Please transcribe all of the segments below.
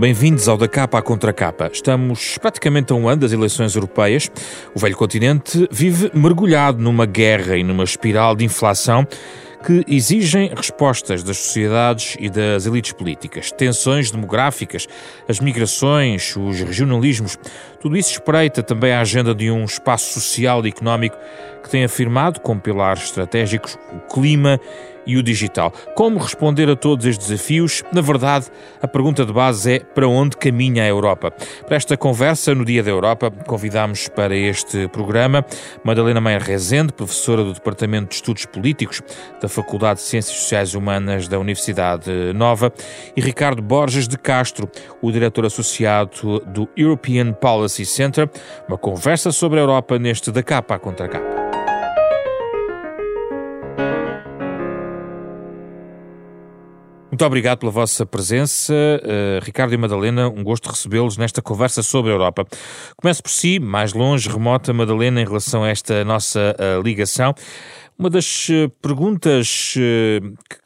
Bem-vindos ao Da Capa à Contra Capa. Estamos praticamente a um ano das eleições europeias. O velho continente vive mergulhado numa guerra e numa espiral de inflação que exigem respostas das sociedades e das elites políticas. Tensões demográficas, as migrações, os regionalismos, tudo isso espreita também a agenda de um espaço social e económico que tem afirmado como pilares estratégicos o clima e o digital. Como responder a todos estes desafios? Na verdade, a pergunta de base é para onde caminha a Europa? Para esta conversa, no Dia da Europa, convidamos para este programa Madalena Meyer Rezende, professora do Departamento de Estudos Políticos da Faculdade de Ciências Sociais Humanas da Universidade Nova, e Ricardo Borges de Castro, o diretor associado do European Policy Center, uma conversa sobre a Europa neste da capa contra capa. Muito obrigado pela vossa presença, uh, Ricardo e Madalena. Um gosto recebê-los nesta conversa sobre a Europa. Começo por si, mais longe, remota, Madalena, em relação a esta nossa uh, ligação. Uma das eh, perguntas que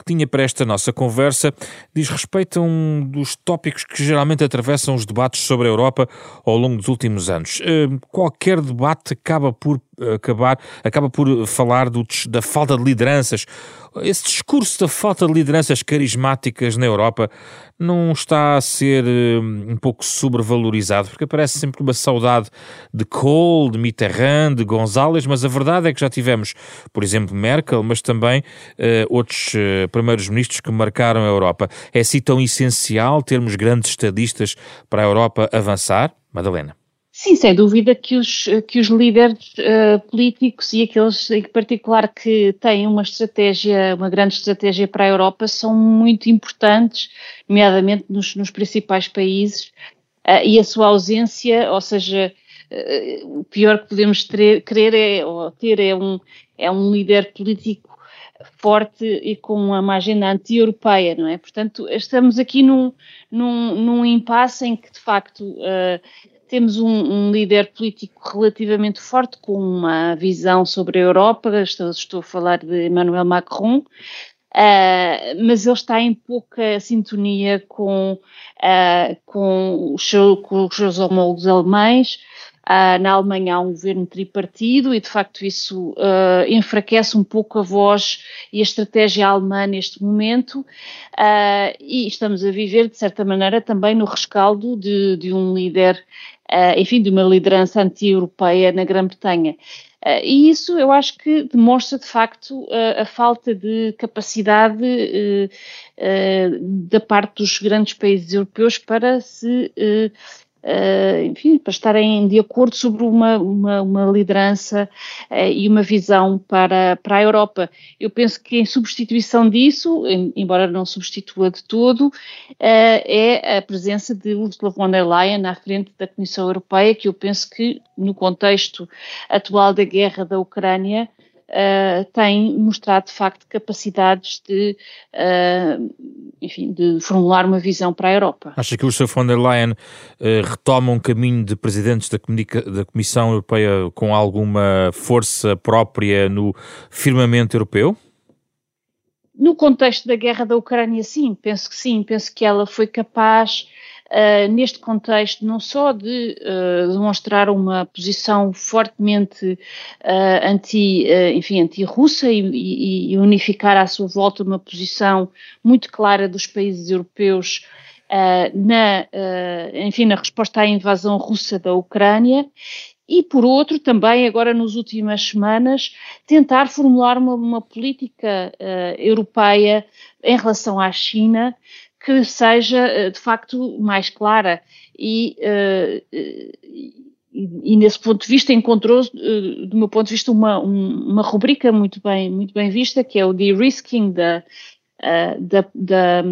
tinha para esta nossa conversa diz respeito a um dos tópicos que geralmente atravessam os debates sobre a Europa ao longo dos últimos anos. Qualquer debate acaba por acabar, acaba por falar do, da falta de lideranças esse discurso da falta de lideranças carismáticas na Europa não está a ser um, um pouco sobrevalorizado, porque parece sempre uma saudade de Kohl, de Mitterrand, de González, mas a verdade é que já tivemos, por exemplo, Merkel, mas também uh, outros uh, primeiros ministros que marcaram a Europa. É assim tão essencial termos grandes estadistas para a Europa avançar? Madalena. Sim, sem dúvida que os, que os líderes uh, políticos e aqueles em particular que têm uma estratégia, uma grande estratégia para a Europa são muito importantes, nomeadamente nos, nos principais países, uh, e a sua ausência, ou seja, uh, o pior que podemos ter, querer é, ou ter é um, é um líder político forte e com uma agenda anti-europeia, não é? Portanto, estamos aqui num, num, num impasse em que, de facto, uh, temos um, um, líder político relativamente forte, com uma visão sobre a Europa, estou, estou a falar de Emmanuel Macron, uh, mas ele está em pouca sintonia com, uh, com, seu, com os seus homólogos alemães. Uh, na Alemanha há um governo tripartido e, de facto, isso uh, enfraquece um pouco a voz e a estratégia alemã neste momento. Uh, e estamos a viver, de certa maneira, também no rescaldo de, de um líder uh, enfim, de uma liderança anti-europeia na Grã-Bretanha. Uh, e isso eu acho que demonstra de facto uh, a falta de capacidade uh, da parte dos grandes países europeus para se uh, enfim, para estarem de acordo sobre uma, uma, uma liderança uh, e uma visão para, para a Europa. Eu penso que em substituição disso, em, embora não substitua de todo, uh, é a presença de Ursula von der Leyen à frente da Comissão Europeia, que eu penso que no contexto atual da guerra da Ucrânia, uh, tem mostrado de facto capacidades de, uh, enfim, de formular uma visão para a Europa. Acha que Ursula von der Leyen uh, retoma um caminho de presidentes da, da Comissão Europeia com alguma força própria no firmamento europeu? No contexto da guerra da Ucrânia, sim, penso que sim, penso que ela foi capaz uh, neste contexto, não só de uh, demonstrar uma posição fortemente uh, anti, enfim, anti-russa e, e, e, unificar à sua volta uma posição muito clara dos países europeus na, enfim, na resposta à invasão russa da Ucrânia e, por outro, também agora nas últimas semanas, tentar formular uma, uma política uh, europeia em relação à China que seja eh, de facto mais clara e, uh, e, e, nesse ponto de vista encontrou, uh, do meu ponto de vista, uma, um, uma rubrica muito bem, muito bem vista, que é o de-risking da, uh, da, da,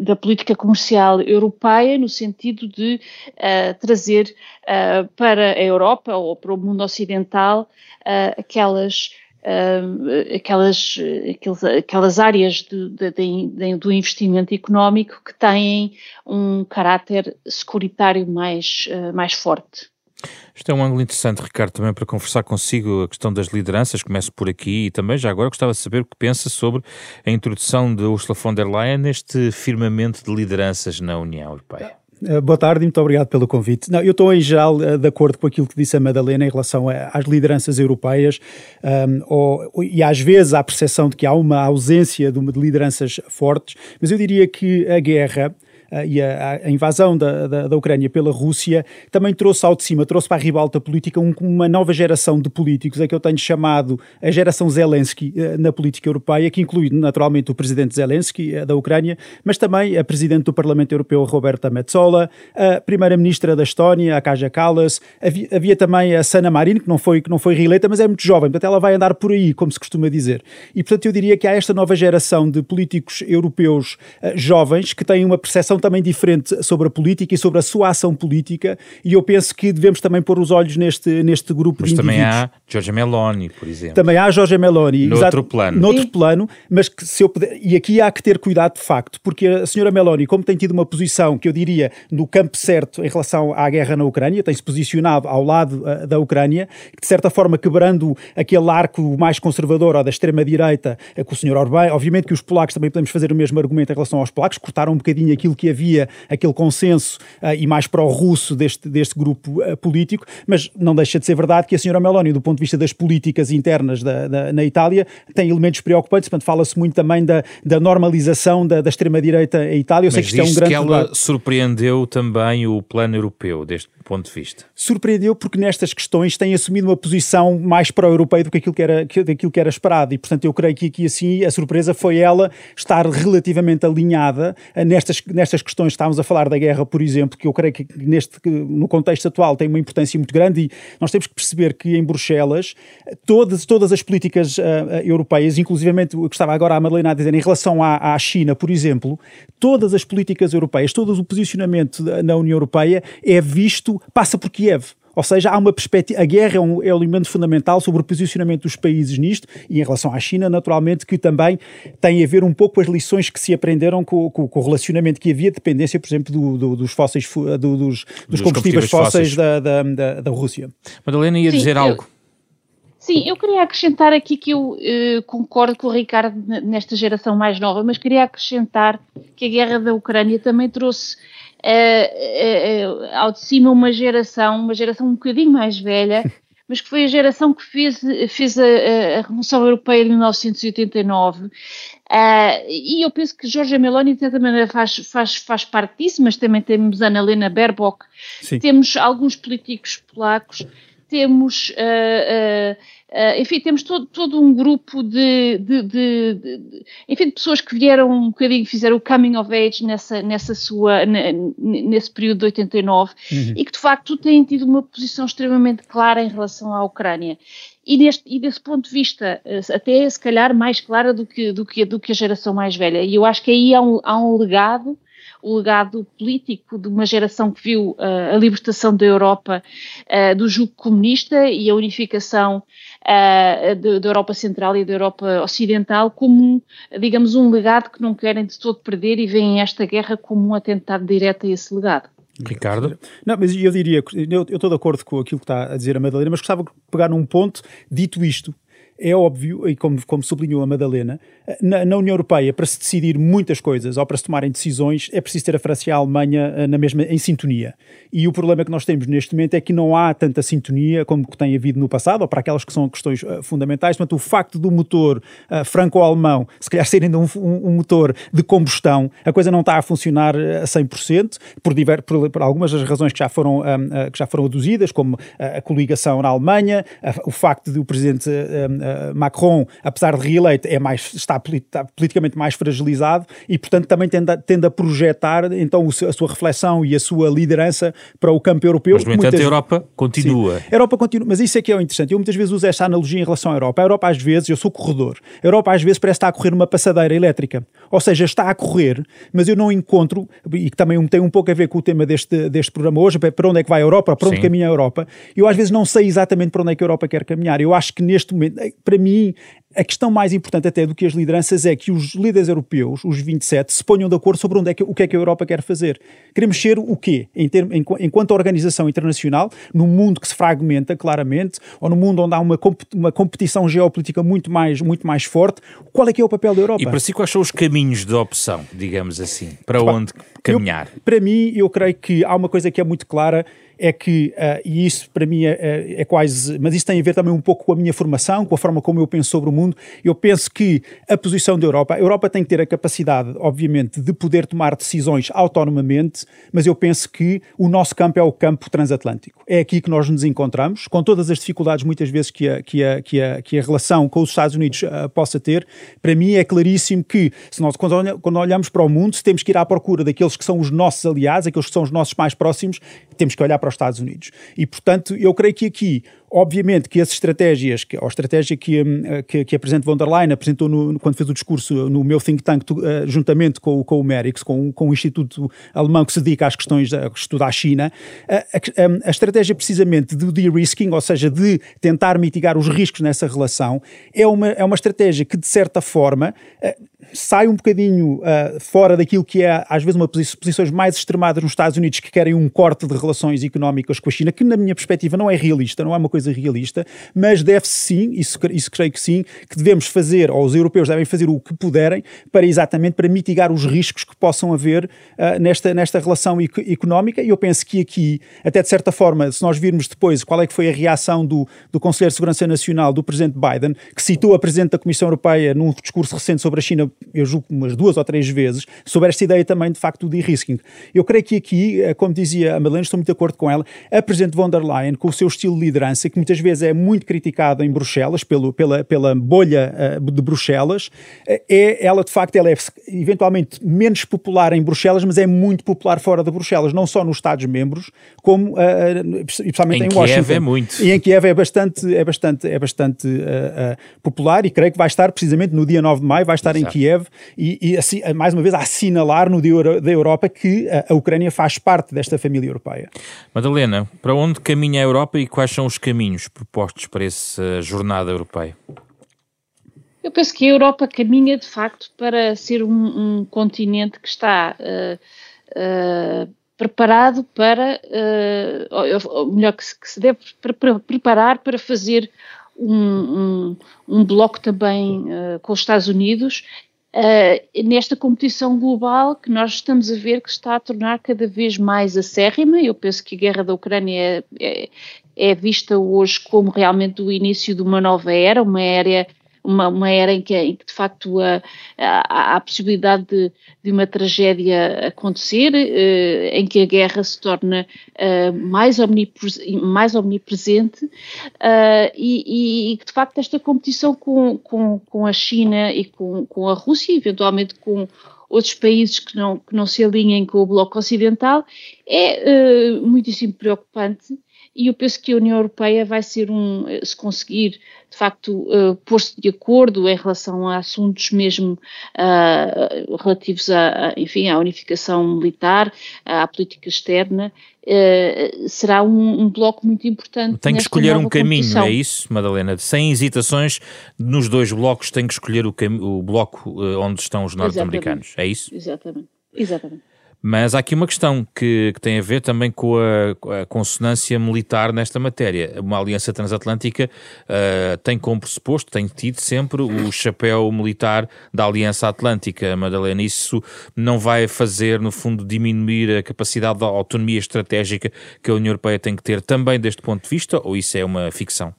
da, política comercial europeia, no sentido de trazer para a Europa ou para o mundo ocidental aquelas uh, aquelas, aqueles, aquelas áreas de, de, de, do investimento económico que têm um caráter securitário mais, uh, mais forte. Isto é um ângulo interessante, Ricardo, também para conversar consigo a questão das lideranças. Começo por aqui e também já agora gostava de saber o que pensa sobre a introdução de Ursula von der Leyen neste firmamento de lideranças na União Europeia. Eh, boa tarde e muito obrigado pelo convite. Não, eu estou em geral eh, de acordo com aquilo que disse a Madalena em relação às lideranças europeias um, ehm, ou, e às vezes há a percepção de que há uma ausência de, de lideranças fortes, mas eu diria que a guerra e a, a invasão da, da, da, Ucrânia pela Rússia também trouxe ao de cima, trouxe para a ribalta política um, uma nova geração de políticos, é que eu tenho chamado a geração Zelensky uh, na política europeia, que inclui naturalmente o presidente Zelensky uh, da Ucrânia, mas também a presidente do Parlamento Europeu, Roberta Metsola, a primeira-ministra da Estónia, a Kaja Kallas, havia, havia, também a Sana Marin, que não foi, que não foi reeleita, mas é muito jovem, portanto ela vai andar por aí, como se costuma dizer. E portanto eu diria que há esta nova geração de políticos europeus jovens que têm uma percepção também diferente sobre a política e sobre a sua ação política, e eu penso que devemos também pôr os olhos neste, neste grupo mas de indivíduos. também há Giorgia Meloni, por exemplo. Também há Giorgia Meloni. Noutro plano. Noutro plano, mas que se eu puder, e aqui há que ter cuidado de facto, porque a senhora Meloni, como tem tido uma posição que eu diria no campo certo em relação à guerra na Ucrânia, tem-se posicionado ao lado uh, da Ucrânia, de certa forma quebrando aquele arco mais conservador ou da extrema-direita uh, com o senhor Orbán. Obviamente que os polacos também podemos fazer o mesmo argumento em relação aos polacos, cortaram um bocadinho aquilo que havia, aquele consenso uh, e mais pró-russo deste, deste grupo político, mas não deixa de ser verdade que a senhora Meloni, do ponto de vista das políticas internas da, da, na Itália, tem elementos preocupantes, portanto fala-se muito também da, da normalização da, da extrema-direita em Itália. Eu sei mas que isto é um grande que ela debate. surpreendeu também o plano europeu deste ponto de vista? Surpreendeu porque nestas questões tem assumido uma posição mais pró-europeia do que aquilo que, era, que, daquilo que era esperado e, portanto, eu creio que aqui assim a surpresa foi ela estar relativamente alinhada nestas, nestas questões. Estávamos a falar da guerra, por exemplo, que eu creio que neste, no contexto atual tem uma importância muito grande e nós temos que perceber que em Bruxelas todas, todas as políticas uh, europeias, inclusivamente o que estava agora a Madalena a dizer em relação à, à China, por exemplo, todas as políticas europeias, todo o posicionamento na União Europeia é visto passa por Kiev. Ou seja, há uma perspectiva. A guerra é um, é um elemento fundamental sobre o posicionamento dos países nisto e em relação à China, naturalmente, que também tem a ver um pouco com as lições que se aprenderam com, com, com o relacionamento que havia, dependência, por exemplo, do, do, dos fósseis, do, dos, dos, dos, combustíveis, combustíveis fósseis, Da, da, da, da, Rússia. Madalena ia Sim, dizer eu... algo. Sim, eu queria acrescentar aqui que eu uh, concordo com o Ricardo nesta geração mais nova, mas queria acrescentar que a guerra da Ucrânia também trouxe uh, uh, ao de cima uma geração, uma geração um bocadinho mais velha, mas que foi a geração que fez, fez a, a Revolução Europeia de 1989. Uh, e eu penso que Jorge Meloni, de certa maneira, faz, faz, faz parte disso, mas também temos Ana Helena Baerbock, Sim. temos alguns políticos polacos, temos uh, uh, Uh, enfim, temos todo, todo um grupo de, de, de, de, enfim, de pessoas que vieram um bocadinho, fizeram o coming of age nessa, nessa sua, nesse período de 89 uhum. e que de facto têm tido uma posição extremamente clara em relação à Ucrânia. E, neste, e desse ponto de vista, eh, até se calhar mais clara do que, do que, do que a geração mais velha. E eu acho que aí há um, há um legado o legado político de uma geração que viu uh, a libertação da Europa uh, do jugo comunista e a unificação uh, da Europa Central e da Europa Ocidental como, digamos, um legado que não querem de todo perder e veem esta guerra como um atentado direto a esse legado. Ricardo? Não, mas eu diria, eu, eu estou de acordo com aquilo que está a dizer a Madalena, mas gostava de pegar num ponto, dito isto, é óbvio, e como, como sublinhou a Madalena, na, na, União Europeia, para se decidir muitas coisas ou para se tomarem decisões, é preciso ter a França e a Alemanha eh, na mesma, em sintonia. E o problema que nós temos neste momento é que não há tanta sintonia como tem havido no passado, ou para aquelas que são questões uh, fundamentais. Portanto, o facto do motor uh, franco-alemão, se calhar ser ainda um, um, um, motor de combustão, a coisa não está a funcionar a 100%, por, diver, por, por algumas das razões que já foram, uh, que já foram aduzidas, como a coligação na Alemanha, o facto de o presidente Macron, apesar de reeleito, é mais, está, está, politicamente mais fragilizado e, portanto, também tende a, tende a projetar então a sua reflexão e a sua liderança para o campo europeu. Mas, no entanto, muitas... a Europa continua. Sim, a Europa continua, mas isso é que é o interessante. Eu muitas vezes uso esta analogia em relação à Europa. A Europa, às vezes, eu sou corredor, a Europa, às vezes, parece estar a correr numa passadeira elétrica. Ou seja, está a correr, mas eu não encontro, e que também tem um pouco a ver com o tema deste, deste programa hoje, para onde é que vai a Europa, para onde Sim. caminha a Europa. Eu, às vezes, não sei exatamente para onde é que a Europa quer caminhar. Eu acho que neste momento, para mim, a questão mais importante até do que as lideranças é que os líderes europeus, os 27, se ponham de acordo sobre onde é que, o que é que a Europa quer fazer. Queremos ser o quê? Em termo, em, enquanto organização internacional, num mundo que se fragmenta claramente, ou num mundo onde há uma, uma competição geopolítica muito mais, muito mais forte, qual é que é o papel da Europa? E para si quais são os caminhos de opção, digamos assim? Para onde caminhar? Eu, para mim, eu creio que há uma coisa que é muito clara, é que, uh, e isso para mim é, é, é, quase, mas isso tem a ver também um pouco com a minha formação, com a forma como eu penso sobre o mundo. Eu penso que a posição da Europa, a Europa tem que ter a capacidade, obviamente, de poder tomar decisões autonomamente, mas eu penso que o nosso campo é o campo transatlântico. É aqui que nós nos encontramos, com todas as dificuldades muitas vezes que a, que a, que a, que a relação com os Estados Unidos uh, possa ter. Para mim é claríssimo que, se nós, quando, quando olhamos para o mundo, se temos que ir à procura daqueles que são os nossos aliados, aqueles que são os nossos mais próximos, temos que olhar para os Estados Unidos. E, portanto, eu creio que aqui Obviamente que as estratégias, que, a estratégia que, hum, que, que a Presidente von der Leyen apresentou no, quando fez o discurso no meu think tank, uh, juntamente com, com o Merix, com, com o Instituto Alemão que se dedica às questões de estudar a China, a, a, a estratégia precisamente do de-risking, ou seja, de tentar mitigar os riscos nessa relação, é uma, é uma estratégia que, de certa forma, uh, sai um bocadinho uh, fora daquilo que é, às vezes, uma posições mais extremadas nos Estados Unidos que querem um corte de relações económicas com a China, que, na minha perspectiva, não é realista, não é uma coisa coisa realista, mas deve-se sim, isso, isso creio que sim, que devemos fazer, ou os europeus devem fazer o que puderem para exatamente para mitigar os riscos que possam haver uh, nesta, nesta relação económica. E eu penso que aqui, até de certa forma, se nós virmos depois qual é que foi a reação do, do Conselheiro de Segurança Nacional, do Presidente Biden, que citou a Presidente da Comissão Europeia num discurso recente sobre a China, eu julgo umas duas ou três vezes, sobre esta ideia também de facto do de-risking. Eu creio que aqui, ah, como dizia a Madeleine, estou muito de acordo com ela, a Presidente von der Leyen, com o seu estilo de liderança, que muitas vezes é muito criticado em Bruxelas, pelo, pela, pela bolha uh, de Bruxelas, uh, é, ela de facto ela é eventualmente menos popular em Bruxelas, mas é muito popular fora de Bruxelas, não só nos Estados-membros, como uh, especialmente em, em Washington. Kiev é muito. E em Kiev é bastante, é bastante, é bastante popular e creio que vai estar precisamente no dia 9 de maio, vai estar Exato. em Kiev e, e assim, mais uma vez a assinalar no dia da Europa que a, a Ucrânia faz parte desta família europeia. Madalena, para onde caminha a Europa e quais são os caminhos caminhos propostos para essa jornada europeia? Eu penso que a Europa caminha de facto para ser um, um continente que está uh, uh, preparado para, uh, ou melhor, que se, que se deve pre preparar para fazer um, um, um bloco também com os Estados Unidos Uh, nesta competição global que nós estamos a ver que está a tornar cada vez mais acérrima. Eu penso que a guerra da Ucrânia é, é, é vista hoje como realmente o início de uma nova era, uma era uma, uma era em que, em que de facto há, a possibilidade de, de, uma tragédia acontecer, uh, em que a guerra se torna uh, mais, omnipres, mais omnipresente uh, e, e, de facto esta competição com, com, com a China e com, com a Rússia, eventualmente com outros países que não, que não se alinhem com o Bloco Ocidental, é uh, muitíssimo preocupante e eu penso que a União Europeia vai ser um, se conseguir de facto uh, pôr-se de acordo em relação a assuntos mesmo uh, relativos a, a, enfim, à unificação militar, à política externa, uh, será um, um, bloco muito importante. Tem que escolher um caminho, é isso, Madalena? Sem hesitações, nos dois blocos tem que escolher o, o bloco onde estão os norte-americanos, é isso? Exatamente, exatamente. Mas há aqui uma questão que, que tem a ver também com a, a, consonância militar nesta matéria. Uma aliança transatlântica uh, tem como pressuposto, tem tido sempre o chapéu militar da Aliança Atlântica, Madalena. Isso não vai fazer, no fundo, diminuir a capacidade da autonomia estratégica que a União Europeia tem que ter também deste ponto de vista, ou isso é uma ficção?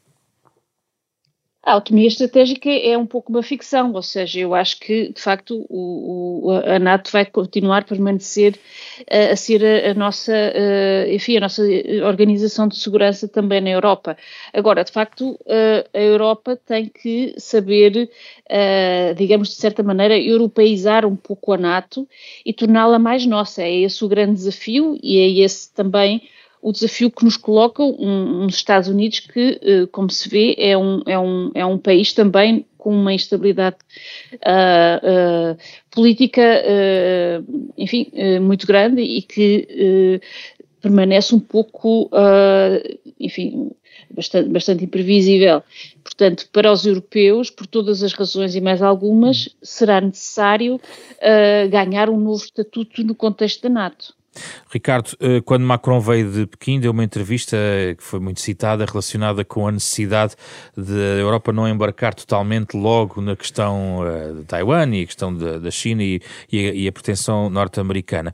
A autonomia estratégica é um pouco uma ficção, ou seja, eu acho que, de facto, o, o, a NATO vai continuar a permanecer uh, a ser a, a nossa, uh, enfim, a nossa organização de segurança também na Europa. Agora, de facto, a Europa tem que saber, digamos, de certa maneira, europeizar um pouco a NATO e torná-la mais nossa. É esse o grande desafio e é esse também o desafio que nos coloca um, Estados Unidos que, uh, como se vê, é um, é, um, é um país também com uma instabilidade uh, uh, política, enfim, muito grande e que permanece um pouco, enfim, bastante, bastante imprevisível. portanto, para os europeus, por todas as razões e mais algumas, será necessário uh, ganhar um novo estatuto no contexto da NATO. Ricardo, eh, quando Macron veio de Pequim, deu uma entrevista que foi muito citada relacionada com a necessidade de a Europa não embarcar totalmente logo na questão eh, de Taiwan e a questão da China e, e a, pretensão norte-americana.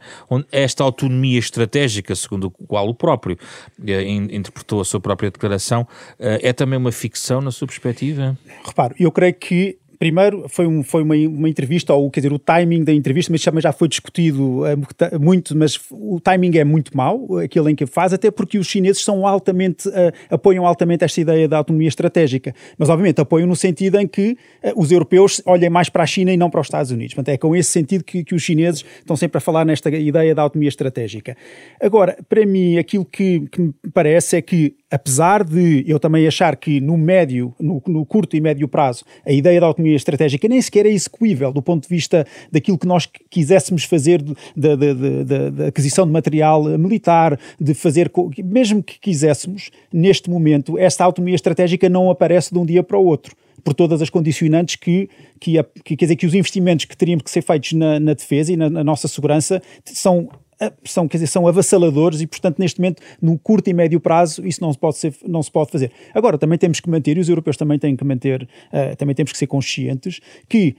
Esta autonomia estratégica, segundo o qual o próprio eh, interpretou a sua própria declaração, é também uma ficção na sua perspectiva? Reparo, eu creio que primeiro foi, um, foi uma, uma, entrevista, ou quer dizer, o timing da entrevista, mas já foi discutido uh, muito, mas o timing é muito mau, aquele em que faz, até porque os chineses são altamente, uh, apoiam altamente esta ideia da autonomia estratégica, mas obviamente apoiam no sentido em que uh, os europeus olhem mais para a China e não para os Estados Unidos. Portanto, é com esse sentido que, que os chineses estão sempre a falar nesta ideia da autonomia estratégica. Agora, para mim, aquilo que, que me parece é que apesar de eu também achar que no médio, no, no, curto e médio prazo, a ideia da autonomia estratégica nem sequer é execuível do ponto de vista daquilo que nós quiséssemos fazer da aquisição de material militar, de fazer, mesmo que quiséssemos, neste momento, esta autonomia estratégica não aparece de um dia para o outro por todas as condicionantes que, que, que, quer dizer, que os investimentos que teriam que ser feitos na, na defesa e na, na, nossa segurança são são, quer dizer, são avassaladores e, portanto, neste momento, no curto e médio prazo, isso não se pode, ser, não se pode fazer. Agora, também temos que manter, e os europeus também têm que manter, uh, também temos que ser conscientes que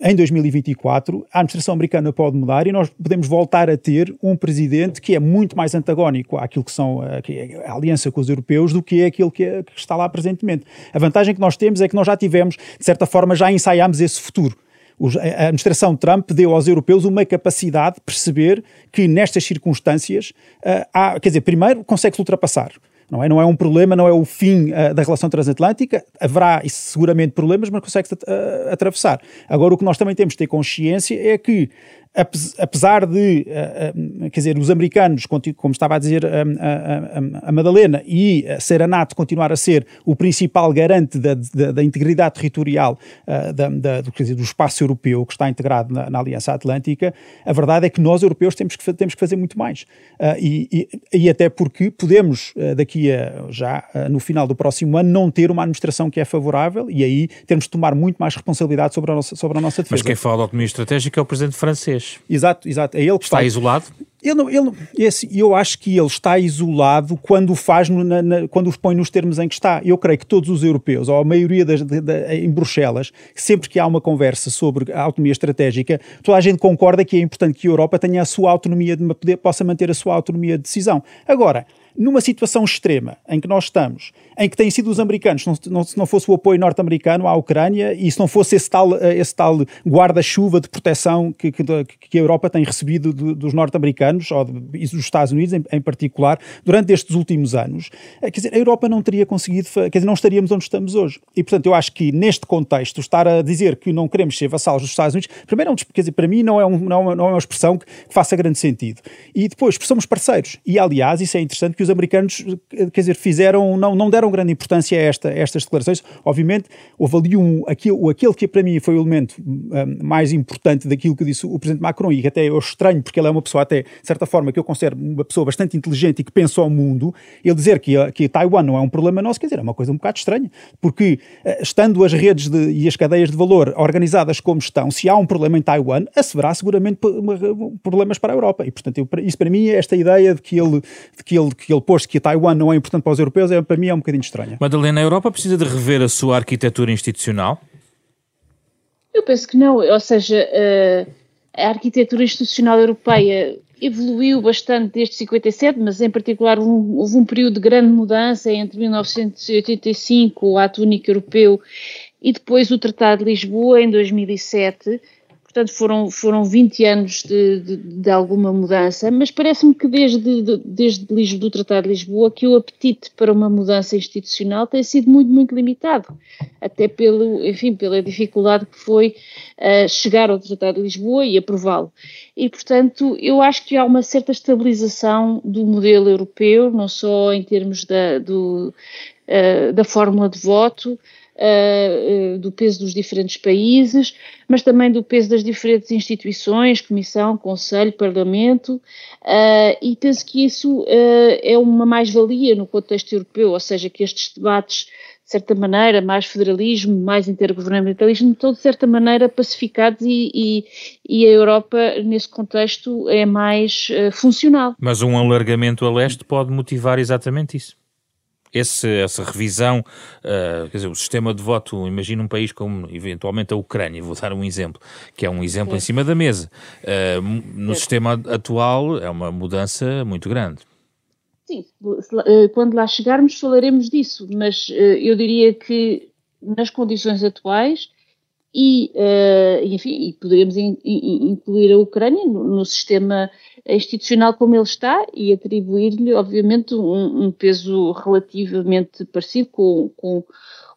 em 2024 a administração americana pode mudar e nós podemos voltar a ter um presidente que é muito mais antagónico àquilo que são a, é a aliança com os europeus do que é aquilo que, é, que está lá presentemente. A vantagem que nós temos é que nós já tivemos, de certa forma, já ensaiámos esse futuro a administração Trump deu aos europeus uma capacidade de perceber que nestas circunstâncias, uh, há, quer dizer, primeiro consegue-se ultrapassar. Não é, não é um problema, não é o fim uh, da relação transatlântica. Haverá seguramente problemas, mas consegue-se uh, atravessar. Agora, o que nós também temos de ter consciência é que apesar de, eh, eh, quer dizer, os americanos, como estava a dizer a, a, a Madalena, e ser a NATO continuar a ser o principal garante da, da, da integridade territorial da, da, do, dizer, do, espaço europeu que está integrado na, na, Aliança Atlântica, a verdade é que nós, europeus, temos que, temos que fazer muito mais. E, e, e, até porque podemos, daqui a já no final do próximo ano, não ter uma administração que é favorável e aí temos de tomar muito mais responsabilidade sobre a nossa, sobre a nossa defesa. Mas quem fala de autonomia estratégica é o presidente francês Exato, exato. É ele que está faz. isolado? Ele, não, ele, esse, eu acho que ele está isolado quando o faz, no, na, na, quando os põe nos termos em que está. Eu creio que todos os europeus, ou a maioria das, de, de, em Bruxelas, sempre que há uma conversa sobre a autonomia estratégica, toda a gente concorda que é importante que a Europa tenha a sua autonomia, de poder, possa manter a sua autonomia de decisão. Agora, numa situação extrema em que nós estamos, em que têm sido os americanos, não, se não fosse o apoio norte-americano à Ucrânia e se não fosse esse tal, eh, esse tal guarda-chuva de proteção que, que, que, a Europa tem recebido de, dos norte-americanos ou de, dos Estados Unidos em, em, particular durante estes últimos anos, eh, quer dizer, a Europa não teria conseguido, quer dizer, não estaríamos onde estamos hoje. E portanto, eu acho que neste contexto, estar a dizer que não queremos ser vassalos dos Estados Unidos, primeiro, é quer dizer, para mim não é, um, não, é uma, não é uma expressão que, que faça grande sentido. E depois, somos parceiros. E aliás, isso é interessante que os americanos, quer dizer, fizeram, não, não deram grande importância a, esta, a estas declarações. Obviamente, houve ali um, aquele, aquele que para mim foi o elemento um, mais importante daquilo que disse o Presidente Macron, e que até eu estranho, porque ele é uma pessoa até, de certa forma, que eu considero uma pessoa bastante inteligente e que pensa ao mundo, ele dizer que, que Taiwan não é um problema nosso, quer dizer, é uma coisa um bocado estranha, porque uh, estando as redes de, e as cadeias de valor organizadas como estão, se há um problema em Taiwan, haverá seguramente problemas para a Europa. E, portanto, eu, isso para mim, esta ideia de que ele, de que ele, que ele pôs que Taiwan não é importante para os europeus, é, para mim é um bocadinho estranha. Madalena, a Europa precisa de rever a sua arquitetura institucional? Eu penso que não, ou seja, eh, a arquitetura institucional europeia evoluiu bastante desde 57, mas em particular houve um período de grande mudança entre 1985, o Ato Único Europeu, e depois o Tratado de Lisboa em 2007, Portanto, foram, foram 20 anos de, de, de alguma mudança, mas parece-me que desde, de, desde do Tratado de Lisboa que o apetite para uma mudança institucional tem sido muito, muito limitado, até pelo, enfim, pela dificuldade que foi uh, chegar ao Tratado de Lisboa e aprová-lo. E, portanto, eu acho que há uma certa estabilização do modelo europeu, não só em termos da, do, uh, da fórmula de voto, uh, do peso dos diferentes países, mas também do peso das diferentes instituições, Comissão, Conselho, Parlamento, uh, e penso que isso uh, é uma mais-valia no contexto europeu, ou seja, que estes debates certa maneira, mais federalismo, mais intergovernamentalismo, estão de certa maneira pacificados e, e, e, a Europa, nesse contexto, é mais funcional. Mas um alargamento a leste pode motivar exatamente isso. Esse, essa revisão, uh, quer dizer, o sistema de voto, imagina um país como eventualmente a Ucrânia, vou dar um exemplo, que é um exemplo é. em cima da mesa. Uh, no é. sistema atual é uma mudança muito grande. Sim, eh, quando lá chegarmos falaremos disso, mas eh, eu diria que nas condições atuais e, uh, enfim, e poderíamos in, in, incluir a Ucrânia no, no, sistema institucional como ele está e atribuir-lhe, obviamente, um, um, peso relativamente parecido com, com,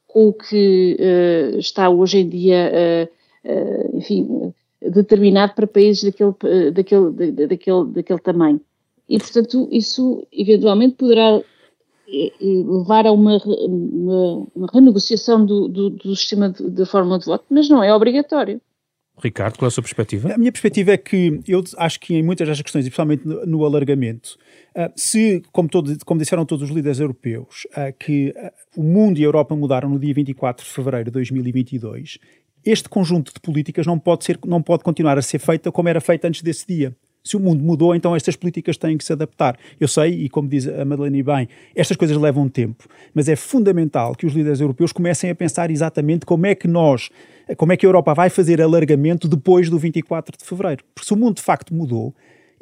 com o que uh, está hoje em dia, uh, enfim, determinado para países daquele, daquele, daquele, daquele tamanho. E, portanto, isso eventualmente poderá levar a uma, uma, uma renegociação do, do, do sistema de, de forma de voto, mas não é obrigatório. Ricardo, qual é a sua perspectiva? A minha perspectiva é que eu acho que em muitas destas questões, e principalmente no, no alargamento, uh, se, como, todo, como disseram todos os líderes europeus, uh, que uh, o mundo e a Europa mudaram no dia 24 de fevereiro de 2022, este conjunto de políticas não pode, ser, não pode continuar a ser feita como era feita antes desse dia. Se o mundo mudou, então estas políticas têm que se adaptar. Eu sei, e como diz a Madeleine bem, estas coisas levam tempo, mas é fundamental que os líderes europeus comecem a pensar exatamente como é que nós, como é que a Europa vai fazer alargamento depois do 24 de fevereiro. Porque se o mundo de facto mudou,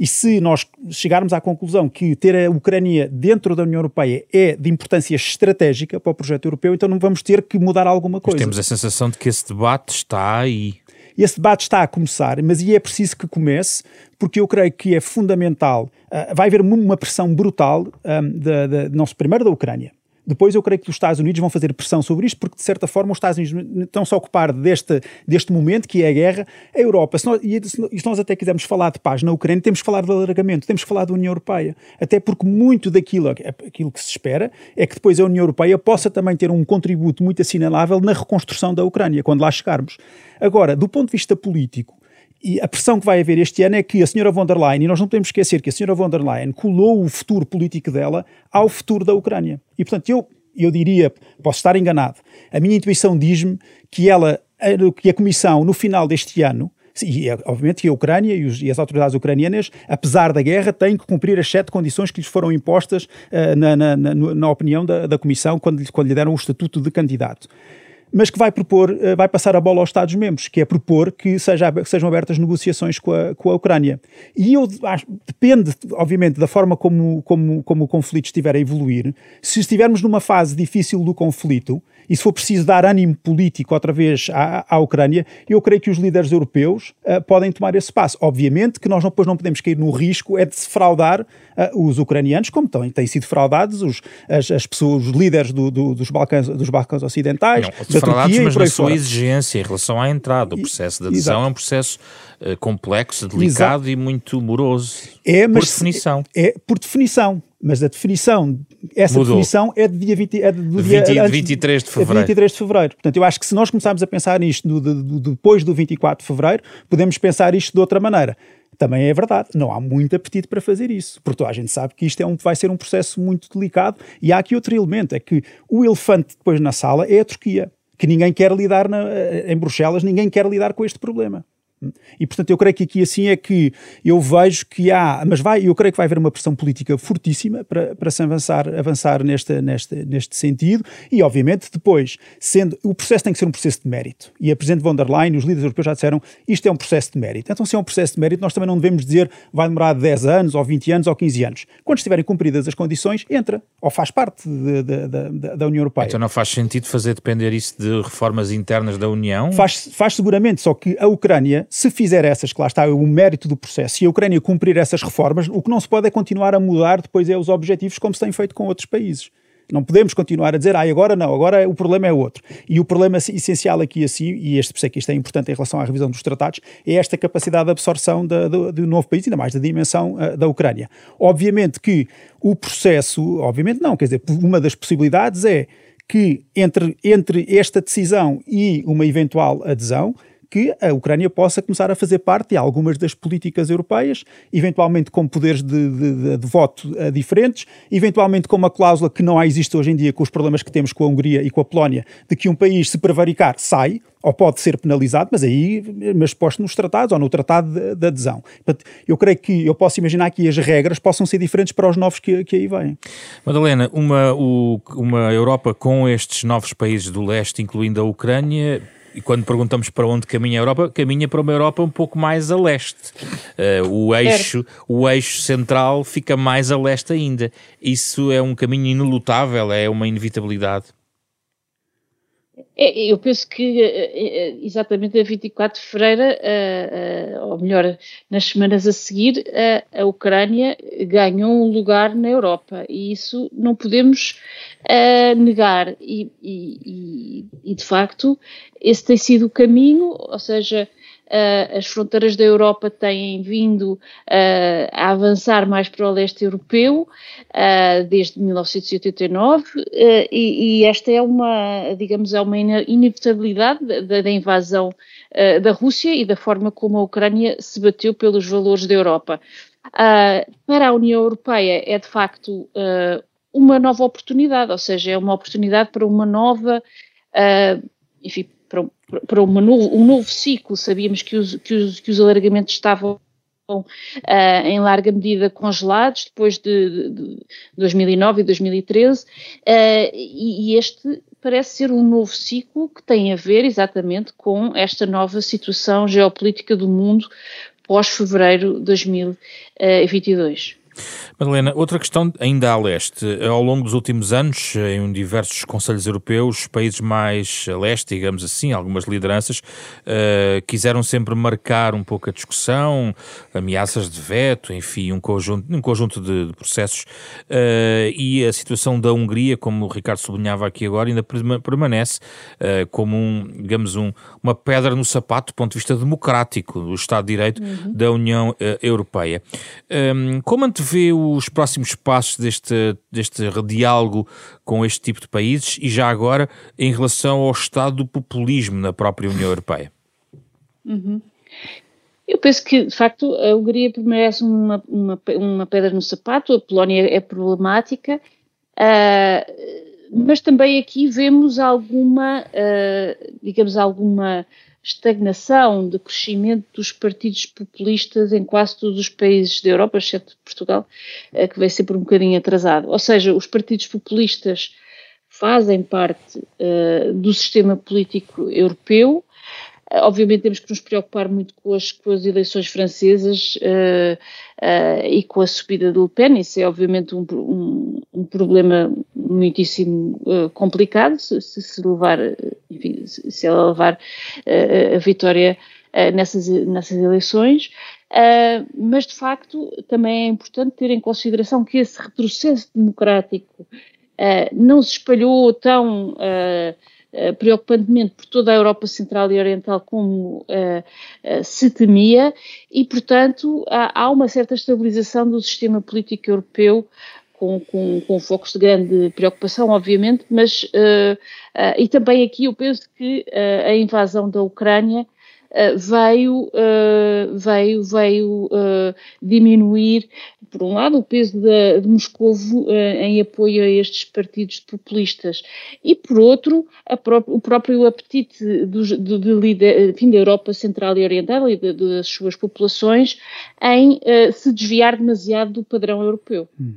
e se nós chegarmos à conclusão que ter a Ucrânia dentro da União Europeia é de importância estratégica para o projeto europeu, então não vamos ter que mudar alguma coisa. Mas temos a sensação de que esse debate está aí. Esse debate está a começar, mas e é preciso que comece, porque eu creio que é fundamental. Uh, vai haver uma pressão brutal, um, de, de, não, primeiro da Ucrânia, depois eu creio que os Estados Unidos vão fazer pressão sobre isto, porque de certa forma os Estados Unidos estão-se a ocupar deste, deste momento, que é a guerra. A Europa, se nós, e se nós até quisermos falar de paz na Ucrânia, temos que falar de alargamento, temos que falar da União Europeia. Até porque muito daquilo aquilo que se espera é que depois a União Europeia possa também ter um contributo muito assinalável na reconstrução da Ucrânia, quando lá chegarmos. Agora, do ponto de vista político, e a pressão que vai haver este ano é que a senhora von der Leyen, e nós não podemos esquecer que a senhora von der Leyen colou o futuro político dela ao futuro da Ucrânia. E, portanto, eu, eu diria, posso estar enganado, a minha intuição diz-me que ela, que a Comissão, no final deste ano, e obviamente que a Ucrânia e, os, e, as autoridades ucranianas, apesar da guerra, têm que cumprir as sete condições que lhes foram impostas uh, na, na, na, na, opinião da, da Comissão quando, quando lhe deram o estatuto de candidato mas que vai propor, eh, vai passar a bola aos Estados-membros, que é propor que seja, sejam abertas negociações com a, com a Ucrânia. E eu acho, depende, obviamente, da forma como, como, como o conflito estiver a evoluir. Se estivermos numa fase difícil do conflito, e se for preciso dar ânimo político outra vez à, à Ucrânia, eu creio que os líderes europeus uh, podem tomar esse passo. Obviamente que nós depois não podemos cair no risco é de se fraudar uh, os ucranianos, como têm, têm sido fraudados os, as, as pessoas, os líderes do, do, dos, Balcãs, dos Balcãs Ocidentais, não, da Turquia mas na sua fora. exigência em relação à entrada. O processo de adesão Exato. é um processo uh, complexo, delicado Exato. e muito moroso. É, por definição. É, é por definição mas a definição, essa Mudou. definição é, de dia 20, é do dia 20, antes, 23 de fevereiro. É 23 de fevereiro. Portanto, eu acho que se nós começarmos a pensar nisto no, do, depois do 24 de fevereiro, podemos pensar isto de outra maneira. Também é verdade, não há muito apetite para fazer isso, porque a gente sabe que isto é um, vai ser um processo muito delicado. E há aqui outro elemento: é que o elefante depois na sala é a Turquia, que ninguém quer lidar na, em Bruxelas, ninguém quer lidar com este problema. E portanto eu creio que aqui assim é que eu vejo que há, mas vai, eu creio que vai haver uma pressão política fortíssima para, para se avançar, avançar neste, neste, neste sentido e obviamente depois, sendo, o processo tem que ser um processo de mérito e a Presidente von der Leyen, os líderes europeus já disseram, isto é um processo de mérito. Então se é um processo de mérito, nós também não devemos dizer vai demorar 10 anos ou 20 anos ou 15 anos. Quando estiverem cumpridas as condições, entra ou faz parte de, de, de, da União Europeia. Então não faz sentido fazer depender isso de reformas internas da União? Faz, faz seguramente, só que a Ucrânia se fizer essas, que lá está o mérito do processo, e a Ucrânia cumprir essas reformas, o que não se pode é continuar a mudar depois é os objetivos como se tem feito com outros países. Não podemos continuar a dizer, ah, agora não, agora o problema é outro. E o problema essencial aqui assim, e este sei que isto é importante em relação à revisão dos tratados, é esta capacidade de absorção do, novo país, ainda mais da dimensão uh, da Ucrânia. Obviamente que o processo, obviamente não, quer dizer, uma das possibilidades é que entre, entre esta decisão e uma eventual adesão, que a Ucrânia possa começar a fazer parte de algumas das políticas europeias, eventualmente com poderes de, de, de voto uh, diferentes, eventualmente com uma cláusula que não existe hoje em dia com os problemas que temos com a Hungria e com a Polónia, de que um país, se prevaricar, sai, ou pode ser penalizado, mas aí, mas posto nos tratados ou no tratado de, de, adesão. Eu creio que eu posso imaginar que as regras possam ser diferentes para os novos que, que aí vêm. Madalena, uma, o, uma Europa com estes novos países do leste, incluindo a Ucrânia, e quando perguntamos para onde caminha a Europa, caminha para uma Europa um pouco mais a leste. Uh, o, eixo, o eixo central fica mais a leste ainda. Isso é um caminho inelutável, é uma inevitabilidade. É, eu penso que eh, eh, exatamente a 24 de fevereiro, ou melhor, nas semanas a seguir, a Ucrânia ganhou um lugar na Europa e isso não podemos negar. E, e, e, de facto, esse tem sido o caminho, ou seja, Uh, as fronteiras da Europa têm vindo uh, a avançar mais para o leste europeu uh, desde 1989 e, e, esta é uma, digamos, é uma inevitabilidade da, da invasão da Rússia e da forma como a Ucrânia se bateu pelos valores da Europa. para a União Europeia é de facto uma nova oportunidade, ou seja, é uma oportunidade para uma nova, enfim, para, para uma um novo ciclo. Sabíamos que os, que os, que os alargamentos estavam uh, em larga medida congelados depois de, de, de 2009 e 2013, uh, e, e, este parece ser um novo ciclo que tem a ver exatamente com esta nova situação geopolítica do mundo pós-fevereiro de 2022. Madalena, outra questão ainda a leste. Ao longo dos últimos anos, em diversos conselhos europeus, países mais a leste, digamos assim, algumas lideranças, uh, quiseram sempre marcar um pouco a discussão, ameaças de veto, enfim, um conjunto, um conjunto de, de processos. Uh, e a situação da Hungria, como o Ricardo sublinhava aqui agora, ainda permanece uh, como um, digamos, um, uma pedra no sapato do ponto de vista democrático do Estado de Direito uhum. da União Europeia. Um, como antevê o os próximos passos deste, deste diálogo com este tipo de países e já agora em relação ao estado do populismo na própria União Europeia? Uhum. Eu penso que, de facto, a Hungria permanece uma, uma, uma pedra no sapato, a Polónia é problemática, uh, mas também aqui vemos alguma, uh, digamos, alguma estagnação de crescimento dos partidos populistas em quase todos os países da Europa, exceto Portugal, eh, que vai sempre um bocadinho atrasado. Ou seja, os partidos populistas fazem parte uh, do sistema político europeu, Obviamente temos que nos preocupar muito com as, com as eleições francesas uh, e com a subida do Le Pen, isso é obviamente um, um, um problema muitíssimo complicado, se, se, levar, enfim, se ela levar a vitória nessas, nessas eleições. mas de facto também é importante ter em consideração que esse retrocesso democrático não se espalhou tão eh, preocupantemente por toda a Europa Central e Oriental como uh, uh, se temia e, portanto, há, há, uma certa estabilização do sistema político europeu com, com, com focos de grande preocupação, obviamente, mas e também aqui eu penso que a invasão da Ucrânia uh, veio, uh, veio, veio uh, diminuir, por um lado, o peso de, de Moscovo em apoio a estes partidos populistas e, por outro, pró o próprio apetite do, do, enfim, da Europa Central e Oriental e das suas populações em se desviar demasiado do padrão europeu. Hum.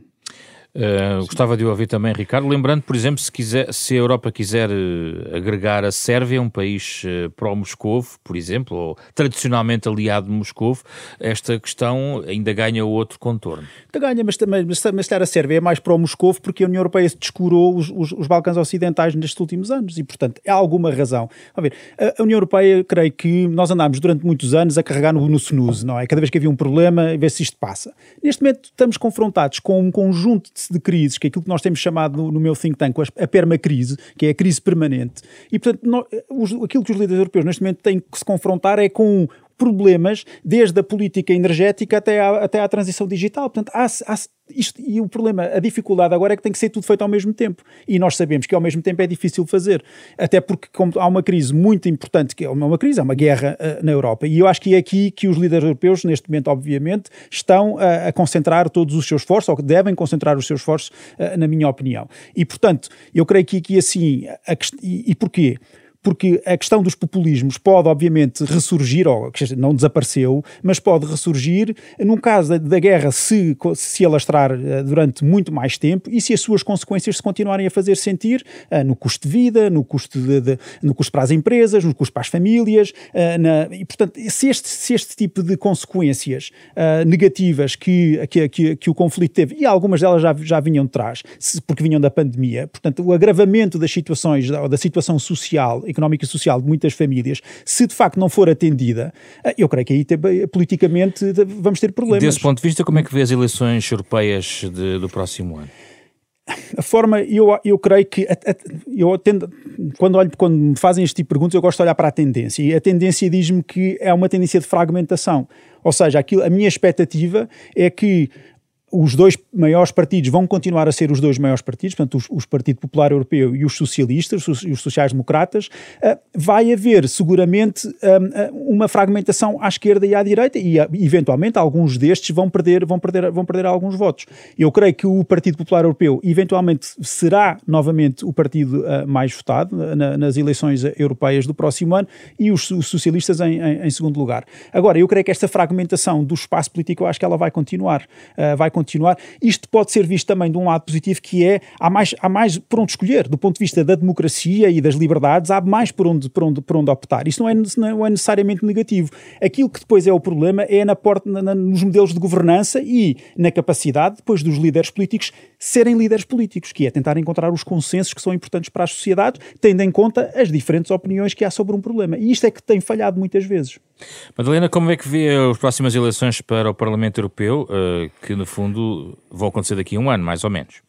Uh, gostava de ouvir também, Ricardo. Lembrando, por exemplo, se, quiser, se a Europa quiser uh, agregar a Sérvia, um país uh, pró-Moscovo, por exemplo, ou tradicionalmente aliado de Moscovo, esta questão ainda ganha outro contorno. Ainda ganha, mas também mas, a Sérvia é mais pró-Moscovo porque a União Europeia se descurou os, os, os, Balcãs Ocidentais nestes últimos anos e, portanto, há alguma razão. A ver, a, a União Europeia, creio que nós andámos durante muitos anos a carregar no, no snooze, não é? Cada vez que havia um problema, ver se isto passa. Neste momento estamos confrontados com um conjunto de de crises, que é aquilo que nós temos chamado no, no meu think tank a permacrise, que é a crise permanente. E, portanto, nós, os, aquilo que os líderes europeus neste momento têm que se confrontar é com problemas desde a política energética até à, até à transição digital. Portanto, há, há isto, e o problema, a dificuldade agora é que tem que ser tudo feito ao mesmo tempo. E nós sabemos que ao mesmo tempo é difícil fazer. Até porque há uma crise muito importante, que é uma crise, é uma guerra uh, na Europa. E eu acho que é aqui que os líderes europeus, neste momento, obviamente, estão uh, a concentrar todos os seus esforços, ou que devem concentrar os seus esforços, uh, na minha opinião. E, portanto, eu creio que aqui assim, a, e, e porquê? Porque a questão dos populismos pode, obviamente, ressurgir, ou não desapareceu, mas pode ressurgir num caso da, guerra se, se alastrar eh, durante muito mais tempo e se as suas consequências se continuarem a fazer sentir uh, no custo de vida, no custo, de, de, no custo para as empresas, no custo para as famílias, uh, na, e portanto, se este, se este tipo de consequências uh, negativas que, que, que, que, o conflito teve, e algumas delas já, já vinham de trás, se, porque vinham da pandemia, portanto, o agravamento das situações, da, da situação social económica e social de muitas famílias, se de facto não for atendida, eh, eu creio que aí politicamente vamos ter problemas. Desse ponto de vista, como é que vê as eleições europeias de, do próximo ano? a forma, eu, eu creio que eu tendo, quando, olho, quando me fazem este tipo de perguntas, eu gosto de olhar para a tendência, e a tendência diz-me que é uma tendência de fragmentação. Ou seja, aquilo, a minha expectativa é que os dois maiores partidos vão continuar a ser os dois maiores partidos, portanto, os, os Partido Popular Europeu e os socialistas, os, os sociais-democratas, uh, vai haver seguramente uh, uma fragmentação à esquerda e à direita e, uh, eventualmente, alguns destes vão perder, vão, perder, vão perder alguns votos. Eu creio que o Partido Popular Europeu, eventualmente, será novamente o partido mais votado na, nas eleições europeias do próximo ano e os, os socialistas em, em, em, segundo lugar. Agora, eu creio que esta fragmentação do espaço político, eu acho que ela vai continuar. vai continuar continuar. Isto pode ser visto também de um lado positivo, que é há mais, há mais por onde escolher, do ponto de vista da democracia e das liberdades, há mais por onde, por onde, por onde optar. Isto não é, não é necessariamente negativo. Aquilo que depois é o problema é na porta, na, nos modelos de governança e na capacidade depois dos líderes políticos serem líderes políticos, que é tentar encontrar os consensos que são importantes para a sociedade, tendo em conta as diferentes opiniões que há sobre um problema. E isto é que tem falhado muitas vezes. Madalena, como é que vê as próximas eleições para o Parlamento Europeu, eh, que no fundo vão acontecer daqui a um ano, mais ou menos?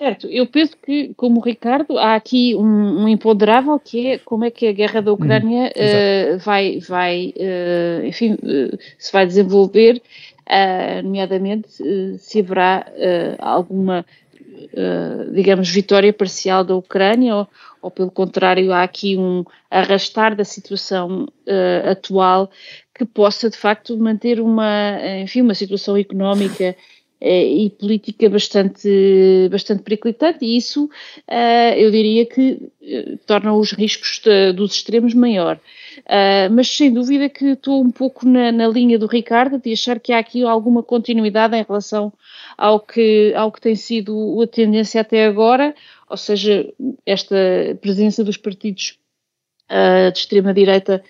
Certo, eu penso que, como o Ricardo, há aqui um, um imponderável que é como é que a guerra da Ucrânia hum, uh, vai, vai uh, enfim, uh, se vai desenvolver, nomeadamente se haverá alguma, digamos, vitória parcial da Ucrânia ou, ou pelo contrário, há aqui um arrastar da situação atual que possa de facto manter uma, enfim, uma situação económica uh, e política bastante, bastante periclitante e isso uh, eu diria que torna os riscos dos extremos maior. mas sem dúvida que estou um pouco na, na linha do Ricardo de achar que há aqui alguma continuidade em relação ao que, ao que tem sido a tendência até agora, ou seja, esta presença dos partidos de extrema-direita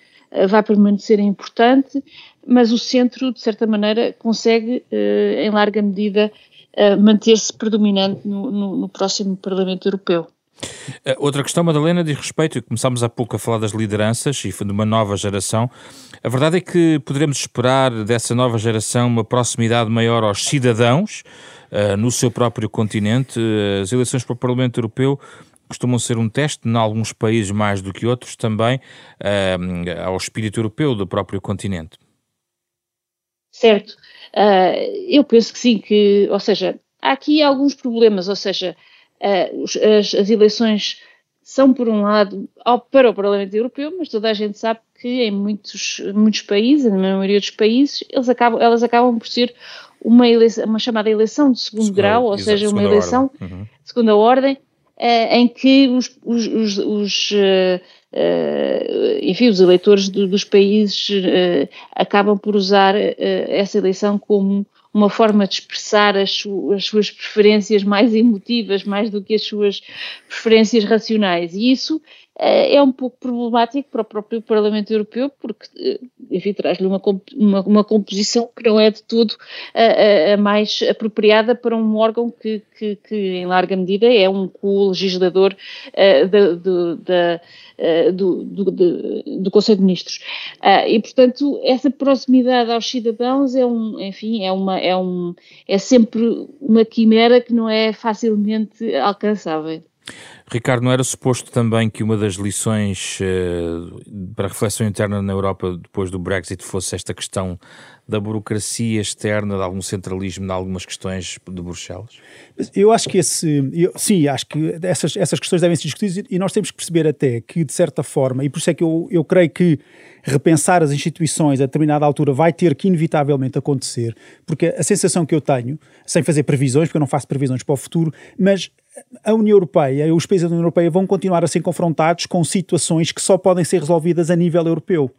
vai permanecer importante, mas o centro, de certa maneira, consegue, uh, em larga medida, manter-se predominante no, no, no próximo Parlamento Europeu. Outra questão, Madalena, diz respeito, começámos há pouco a falar das lideranças e de uma nova geração. A verdade é que poderemos esperar dessa nova geração uma proximidade maior aos cidadãos, uh, no seu próprio continente. As eleições para o Parlamento Europeu costumam ser um teste, em alguns países mais do que outros, também uh, ao espírito europeu do próprio continente. Certo. Uh, eu penso que sim, que, ou seja, há aqui alguns problemas, ou seja, as, as eleições são, por um lado, ao, para o Parlamento Europeu, mas toda a gente sabe que em muitos, muitos países, na maioria dos países, eles acabam, elas acabam por ser uma, eleição, uma chamada eleição de segundo segunda, grau, ou seja, uma eleição de uhum. segunda ordem, uh, em que os, os, os, os uh, uh, enfim, os eleitores do, dos países acabam por usar essa eleição como uma forma de expressar as, su as, suas preferências mais emotivas, mais do que as suas preferências racionais. E isso eh, é um pouco problemático para o próprio Parlamento Europeu, porque, eh, enfim, traz-lhe uma, uma, uma, composição que não é de tudo a, a, a mais apropriada para um órgão que, que, que, em larga medida, é um co-legislador uh, do, do, do, Conselho de Ministros. E, portanto, essa proximidade aos cidadãos é um, enfim, é uma, é um, é sempre uma quimera que não é facilmente alcançável. Ricardo, não era suposto também que uma das lições uh, para a reflexão interna na Europa depois do Brexit fosse esta questão da burocracia externa, de algum centralismo em algumas questões de Bruxelas? Eu acho que esse. Eu, sim, acho que essas, essas questões devem ser discutidas e nós temos que perceber até que, de certa forma, e por isso é que eu, eu creio que repensar as instituições a determinada altura vai ter que inevitavelmente acontecer, porque a sensação que eu tenho, sem fazer previsões, porque eu não faço previsões para o futuro, mas a União Europeia e os países da União Europeia vão continuar a ser confrontados com situações que só podem ser resolvidas a nível europeu.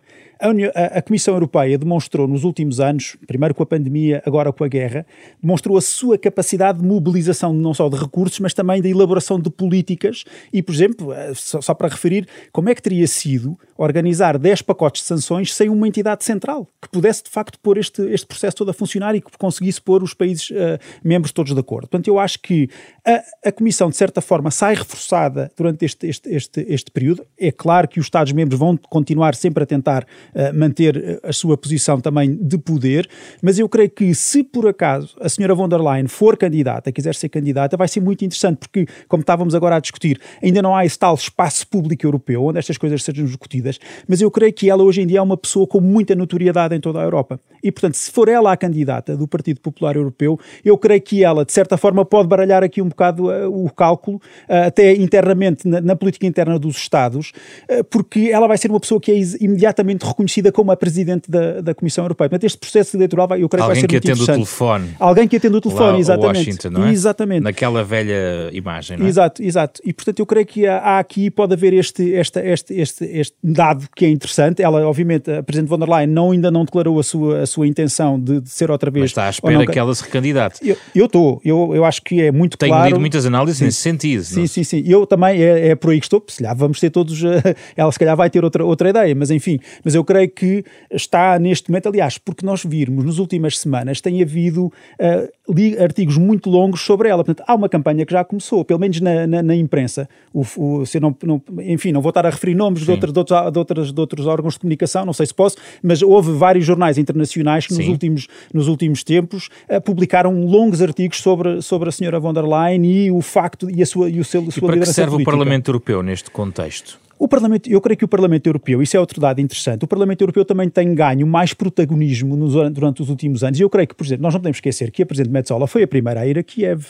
A, União, a, a, Comissão Europeia demonstrou nos últimos anos, primeiro com a pandemia, agora com a guerra, demonstrou a sua capacidade de mobilização não só de recursos, mas também de elaboração de políticas. E, por exemplo, eh, só, só para referir, como é que teria sido organizar 10 pacotes de sanções sem uma entidade central que pudesse de facto pôr este, este processo todo a funcionar e que conseguisse pôr os países uh, membros todos de acordo. Portanto, eu acho que a, a Comissão, de certa forma, sai reforçada durante este, este, este, este período. É claro que os Estados-membros vão continuar sempre a tentar manter eh, a sua posição também de poder, mas eu creio que se por acaso a senhora von der Leyen for candidata, quiser ser candidata, vai ser muito interessante, porque, como estávamos agora a discutir, ainda não há esse tal espaço público europeu onde estas coisas sejam discutidas, mas eu creio que ela hoje em dia é uma pessoa com muita notoriedade em toda a Europa. E, portanto, se for ela a candidata do Partido Popular Europeu, eu creio que ela, de certa forma, pode baralhar aqui um bocado uh, o cálculo, uh, até internamente, na, na, política interna dos Estados, uh, porque ela vai ser uma pessoa que é imediatamente reconhecida como a Presidente da, da Comissão Europeia. Portanto, este processo eleitoral, vai, eu creio Alguém que vai ser muito interessante. Alguém que atende o telefone. Alguém que atende o telefone, exatamente. Washington, não é? Exatamente. Naquela velha imagem, não é? Exato, exato. E, portanto, eu creio que há, há aqui, pode haver este, este, este, este, este dado que é interessante. Ela, obviamente, a Presidente von der Leyen não, ainda não declarou a sua, a sua intenção de, de ser outra vez. Mas está à espera não... que ela se recandidate. Eu estou, eu, eu, eu acho que é muito Tenho claro. Tenho lido muitas análises sim. nesse sentido. Sim, não? sim, sim. Eu também, é, é por aí que estou. Se calhar vamos ter todos, ela se calhar vai ter outra, outra ideia, mas enfim. Mas eu creio que está neste momento, aliás, porque nós virmos nas últimas semanas, tem havido uh, artigos muito longos sobre ela. Portanto, há uma campanha que já começou, pelo menos na, na, na imprensa. O, o, se não, não, enfim, não vou estar a referir nomes de, outros, de, outros, de, outros, de outros órgãos de comunicação, não sei se posso, mas houve vários jornais internacionais que nos últimos, nos últimos tempos uh, publicaram longos artigos sobre, sobre a senhora von der Leyen e o facto e a sua, e o seu, a sua e para que serve política. o Parlamento Europeu neste contexto? O Parlamento, eu creio que o Parlamento Europeu, isso é outro dado interessante, o Parlamento Europeu também tem ganho mais protagonismo nos, durante os últimos anos. E eu creio que, por exemplo, nós não podemos esquecer que a Presidente Metzola foi a primeira a ir a Kiev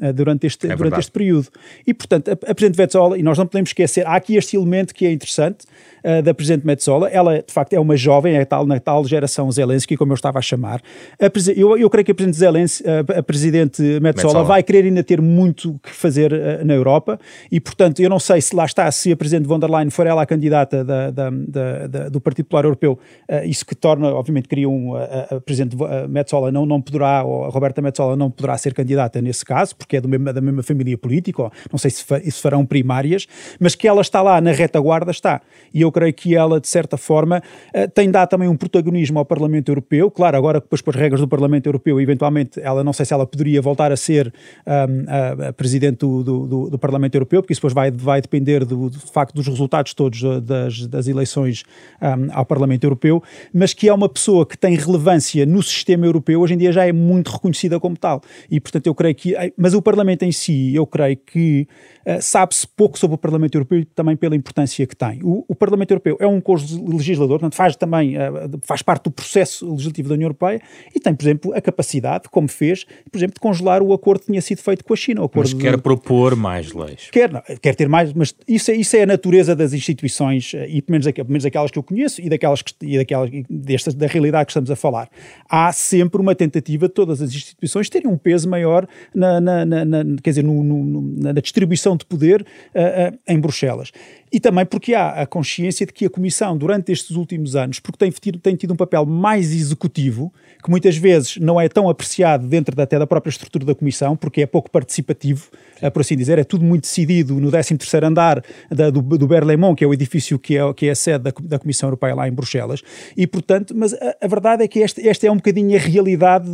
eh, durante este, é durante este período. E, portanto, a, a Presidente Metzola, e nós não podemos esquecer, há aqui este elemento que é interessante uh, da Presidente Metzola, ela de facto é uma jovem, é tal, na tal geração Zelensky, como eu estava a chamar. A, eu, eu creio que a Presidente, Zelensky, a, a Presidente Metzola, Metzola, vai querer ainda ter muito que fazer uh, na Europa e, portanto, eu não sei se lá está, se a Presidente von der Leyen for ela a candidata da, da, da, do Partido Popular Europeu, uh, isso que torna, obviamente, cria um, a, a Presidente Metzola não, não poderá, ou a Roberta Metzola não poderá ser candidata nesse caso, porque é mesmo, da mesma família política, não sei se, se farão primárias, mas que ela está lá na retaguarda, está. E eu creio que ela, de certa forma, eh, tem dado também um protagonismo ao Parlamento Europeu. Claro, agora depois com as regras do Parlamento Europeu, eventualmente, ela não sei se ela poderia voltar a ser um, a, Presidente do, do, do, Parlamento Europeu, porque isso depois vai, vai depender do, facto dos resultados todos eh, das, das eleições um, ao Parlamento Europeu, mas que é uma pessoa que tem relevância no sistema europeu, hoje em dia já é muito reconhecida como tal. E, portanto, eu creio que mas o Parlamento em si, eu creio que uh, sabe-se pouco sobre o Parlamento Europeu também pela importância que tem. O, o Parlamento Europeu é um corpo legislador, portanto faz também, uh, faz parte do processo legislativo da União Europeia e tem, por exemplo, a capacidade, como fez, por exemplo, de congelar o acordo que tinha sido feito com a China. O mas quer de... propor mais leis. Quer, não, quer ter mais, mas isso é, isso é a natureza das instituições, eh, e pelo menos, pelo menos aquelas que eu conheço e daquelas, que, e daquelas destas, da realidade que estamos a falar. Há sempre uma tentativa de todas as instituições terem um peso maior na, na, na, na quer dizer, no, no, na distribuição de poder uh, uh, em Bruxelas. E também porque há a consciência de que a Comissão, durante estes últimos anos, porque tem tido, tem tido um papel mais executivo, que muitas vezes não é tão apreciado dentro até da própria estrutura da Comissão, porque é pouco participativo, uh, por assim dizer, é tudo muito decidido no 13º andar da, do, do Berlaymont, que é o edifício que é, que é a sede da, da Comissão Europeia lá em Bruxelas, e portanto, mas a, a verdade é que esta, esta é um bocadinho a realidade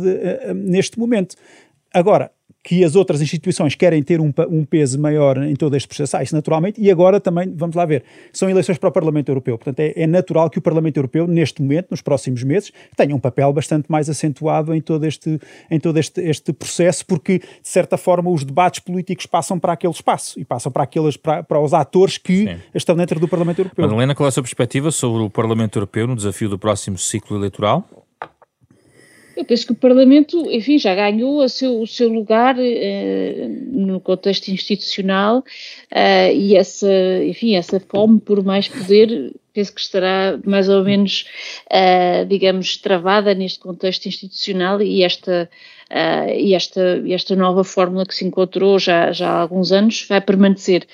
neste momento. Agora, que as outras instituições querem ter um, um peso maior em todo este processo. Ah, isso naturalmente, e agora também, vamos lá ver, são eleições para o Parlamento Europeu. Portanto, é, é, natural que o Parlamento Europeu, neste momento, nos próximos meses, tenha um papel bastante mais acentuado em todo este, em todo este, este processo, porque, de certa forma, os debates políticos passam para aquele espaço e passam para, aqueles, para, para os atores que Sim. estão dentro do Parlamento Europeu. Madalena, qual é a sua perspectiva sobre o Parlamento Europeu no desafio do próximo ciclo eleitoral? Eu penso que o Parlamento, enfim, já ganhou seu, o seu lugar eh, no contexto institucional eh, e essa, enfim, essa fome por mais poder penso que estará mais ou menos, eh, digamos, travada neste contexto institucional e esta, e esta, esta nova fórmula que se encontrou já, já há alguns anos vai permanecer.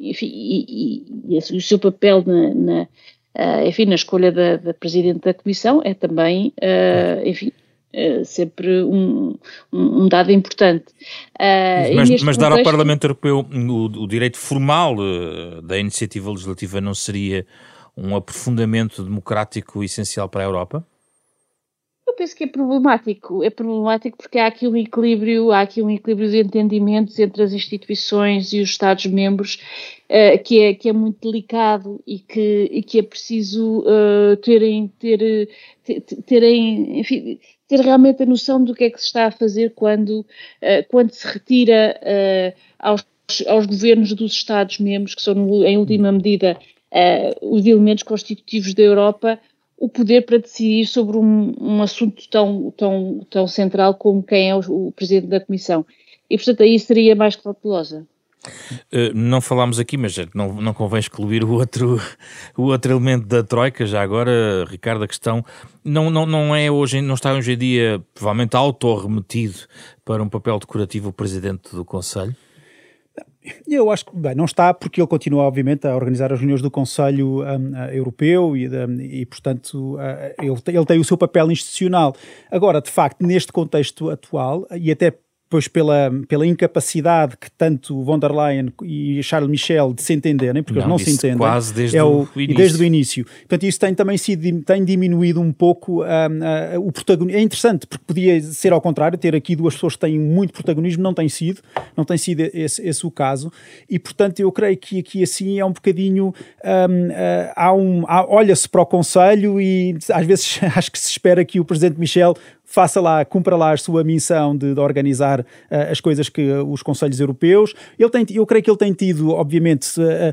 enfim, e, e, e, o seu papel na, na uh, enfim, na escolha da, da, Presidente da Comissão é também, uh, enfim, Uh, sempre um, um, dado importante. Mas, mas contexto, dar ao Parlamento Europeu o, o direito formal da iniciativa legislativa não seria um aprofundamento democrático essencial para a Europa? Eu penso que é problemático. É problemático porque há aqui um equilíbrio, há aqui um equilíbrio de entendimentos entre as instituições e os Estados-membros uh, que, é, que é muito delicado e que, e que é preciso uh, terem, ter, terem, enfim, ter realmente a noção do que é que se está a fazer quando, uh, quando se retira aos, aos governos dos Estados-membros, que são, em última medida, os elementos constitutivos da Europa, o poder para decidir sobre um, um assunto tão, tão, tão central como quem é o, o, presidente da Comissão. E, portanto, aí seria mais cautelosa. Uh, não falámos aqui, mas não, não convém excluir o outro, o outro elemento da Troika, já agora, Ricardo, a questão não, não, não é hoje, não está hoje em dia provavelmente auto-remetido para um papel decorativo o Presidente do Conselho? Eu acho que bem, não está, porque ele continua, obviamente, a organizar as reuniões do Conselho um, Europeu e, um, e portanto, uh, ele, ele tem o seu papel institucional. Agora, de facto, neste contexto atual, e até pois pela, pela incapacidade que tanto von der Leyen e Charles Michel de se entenderem, porque não, eles não se entendem. Quase desde é o, o início. Desde o início. Portanto, isso tem também sido, tem diminuído um pouco um, uh, o protagonismo. É interessante, porque podia ser ao contrário, ter aqui duas pessoas que têm muito protagonismo, não tem sido, não tem sido esse, esse o caso, e portanto eu creio que aqui assim é um bocadinho, um, uh, há um, olha-se para o Conselho e às vezes acho que se espera que o Presidente Michel faça lá, cumpra lá a sua missão de, de organizar uh, as coisas que uh, os Conselhos Europeus. Ele tem, eu creio que ele tem tido, obviamente, uh,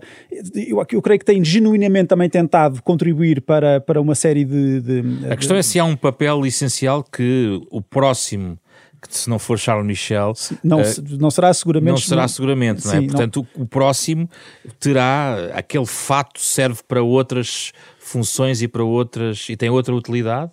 eu, eu, creio que tem genuinamente também tentado contribuir para, para uma série de. de a questão de, é se há um papel essencial que o próximo que se não for Charles Michel não, não será seguramente não será seguramente não é sim, portanto não. O, o, próximo terá aquele fato serve para outras funções e para outras e tem outra utilidade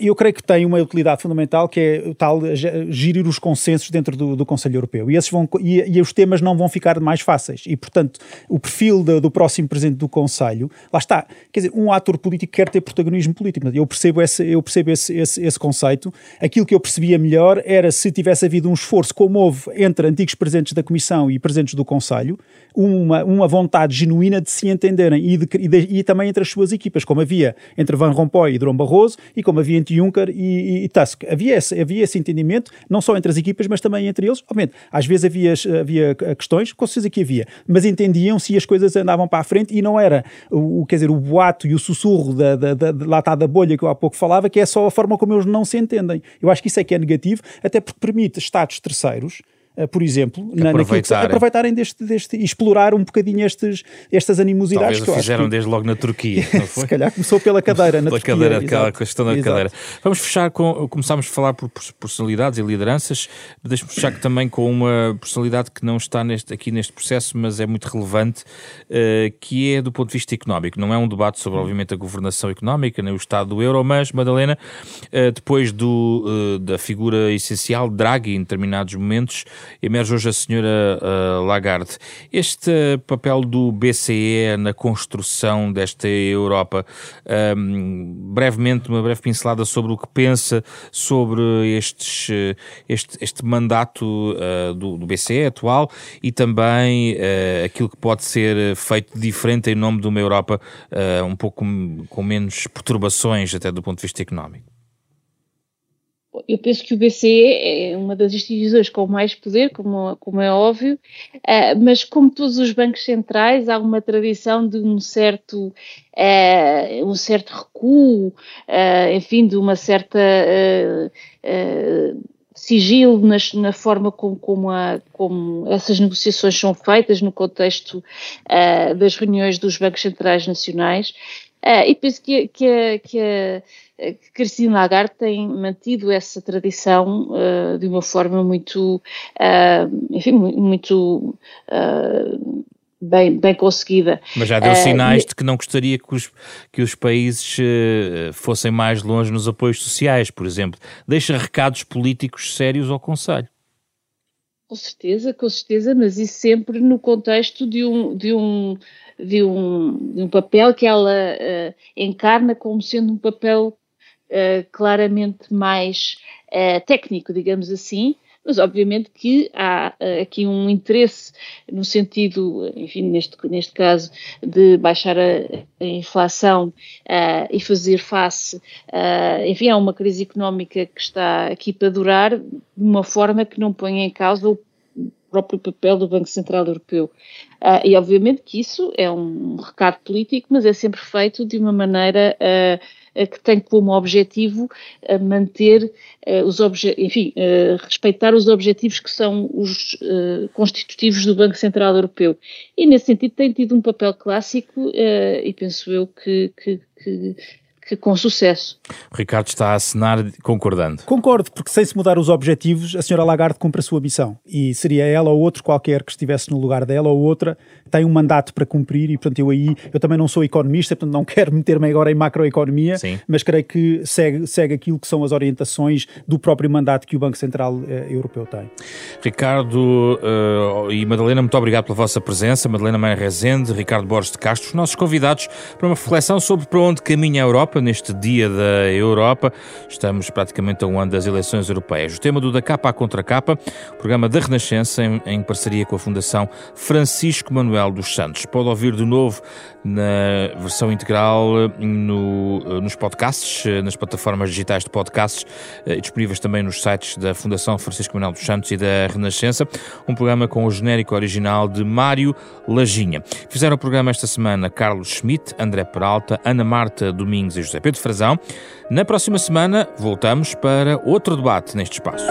eu creio que tem uma utilidade fundamental que é tal gerir os consensos dentro do, do Conselho Europeu. E, esses vão, e, e, os temas não vão ficar mais fáceis. E portanto o perfil do, do, próximo presidente do Conselho lá está, quer dizer, um ator político quer ter protagonismo político, eu percebo, esse, eu percebo esse, esse, esse conceito, aquilo que eu percebia melhor era se tivesse havido um esforço como houve entre antigos presidentes da Comissão e presidentes do Conselho, uma, uma vontade genuína de se entenderem e, de, e, de, e também entre as suas equipas, como havia entre Van Rompuy e Durão Barroso e como havia entre Juncker e, e, Tusk. Havia esse, havia esse entendimento, não só entre as equipas, mas também entre eles. Obviamente, às vezes havia, havia questões, com certeza que havia, mas entendiam se as coisas andavam para a frente e não era o, quer dizer, o boato e o sussurro da, da, da, bolha que eu há pouco falava, que é só a forma como eles não se entendem. Eu acho que isso é que é negativo, até porque permite Estados terceiros por exemplo, na, aproveitarem. aproveitarem deste, deste e explorar um bocadinho estes, estas animosidades. Talvez que fizeram que... desde logo na Turquia, não foi? Se calhar começou pela cadeira, na pela Turquia. Cadeira, aquela questão da exato. cadeira. Vamos fechar com, começámos a falar por personalidades e lideranças, deixe-me fechar também com uma personalidade que não está neste, aqui neste processo, mas é muito relevante, uh, que é do ponto de vista económico. Não é um debate sobre, obviamente, a governação económica, nem o estado do euro, mas, Madalena, uh, depois do, uh, da figura essencial, Draghi, em determinados momentos, emerge hoje a senhora uh, Lagarde. Este papel do BCE na construção desta Europa, um, brevemente, uma breve pincelada sobre o que pensa sobre estes, este, este mandato uh, do, do, BCE atual e também uh, aquilo que pode ser feito diferente em nome de uma Europa um pouco com menos perturbações, até do ponto de vista económico. Eu penso que o BCE é uma das instituições com mais poder, como, como é óbvio, uh, mas como todos os bancos centrais, há uma tradição de um certo, uh, um certo recuo, uh, enfim, de uma certa sigilo nas, na forma como, como, a, como, essas negociações são feitas no contexto das reuniões dos bancos centrais nacionais. E penso que, que, que a que Christine Lagarde tem mantido essa tradição uh, de uma forma muito, uh, enfim, muito uh, bem, bem conseguida. Mas já deu sinais de que não gostaria que os, que os países fossem mais longe nos apoios sociais, por exemplo. Deixa recados políticos sérios ao Conselho. Com certeza, com certeza, mas isso sempre no contexto de um, de um, de um, um papel que ela uh, encarna como sendo um papel uh, claramente mais uh, técnico, digamos assim, mas obviamente que há aqui um interesse no sentido, enfim, neste, neste caso, de baixar a, a inflação uh, e fazer face, uh, enfim, a uma crise económica que está aqui para durar de uma forma que não põe em causa próprio papel do Banco Central Europeu. e obviamente que isso é um recado político, mas é sempre feito de uma maneira que tem como objetivo manter os objetivos, enfim, respeitar os objetivos que são os constitutivos do Banco Central Europeu. E nesse sentido tem tido um papel clássico e penso eu que, que, que que com sucesso. O Ricardo está a assinar concordando. Concordo, porque sem se mudar os objetivos, a senhora Lagarde cumpre a sua missão. E seria ela ou outro qualquer que estivesse no lugar dela ou outra, tem um mandato para cumprir e, portanto, eu aí, eu também não sou economista, portanto não quero meter-me agora em macroeconomia, Sim. mas creio que segue, segue aquilo que são as orientações do próprio mandato que o Banco Central eh, Europeu tem. Ricardo uh, e Madalena, muito obrigado pela vossa presença. Madalena Maia Rezende, Ricardo Borges de Castro, os nossos convidados para uma reflexão sobre para onde caminha a Europa Europa, neste Dia da Europa. Estamos praticamente a um ano das eleições europeias. O tema do Da Capa à Contra Capa, programa da Renascença, em, em parceria com a Fundação Francisco Manuel dos Santos. Pode ouvir de novo na versão integral no, nos podcasts, nas plataformas digitais de podcasts, eh, disponíveis também nos sites da Fundação Francisco Manuel dos Santos e da Renascença. Um programa com o genérico original de Mário Lajinha. Fizeram o programa esta semana Carlos Schmidt, André Peralta, Ana Marta Domingos e José Pedro Frazão. Na próxima semana voltamos para outro debate neste espaço.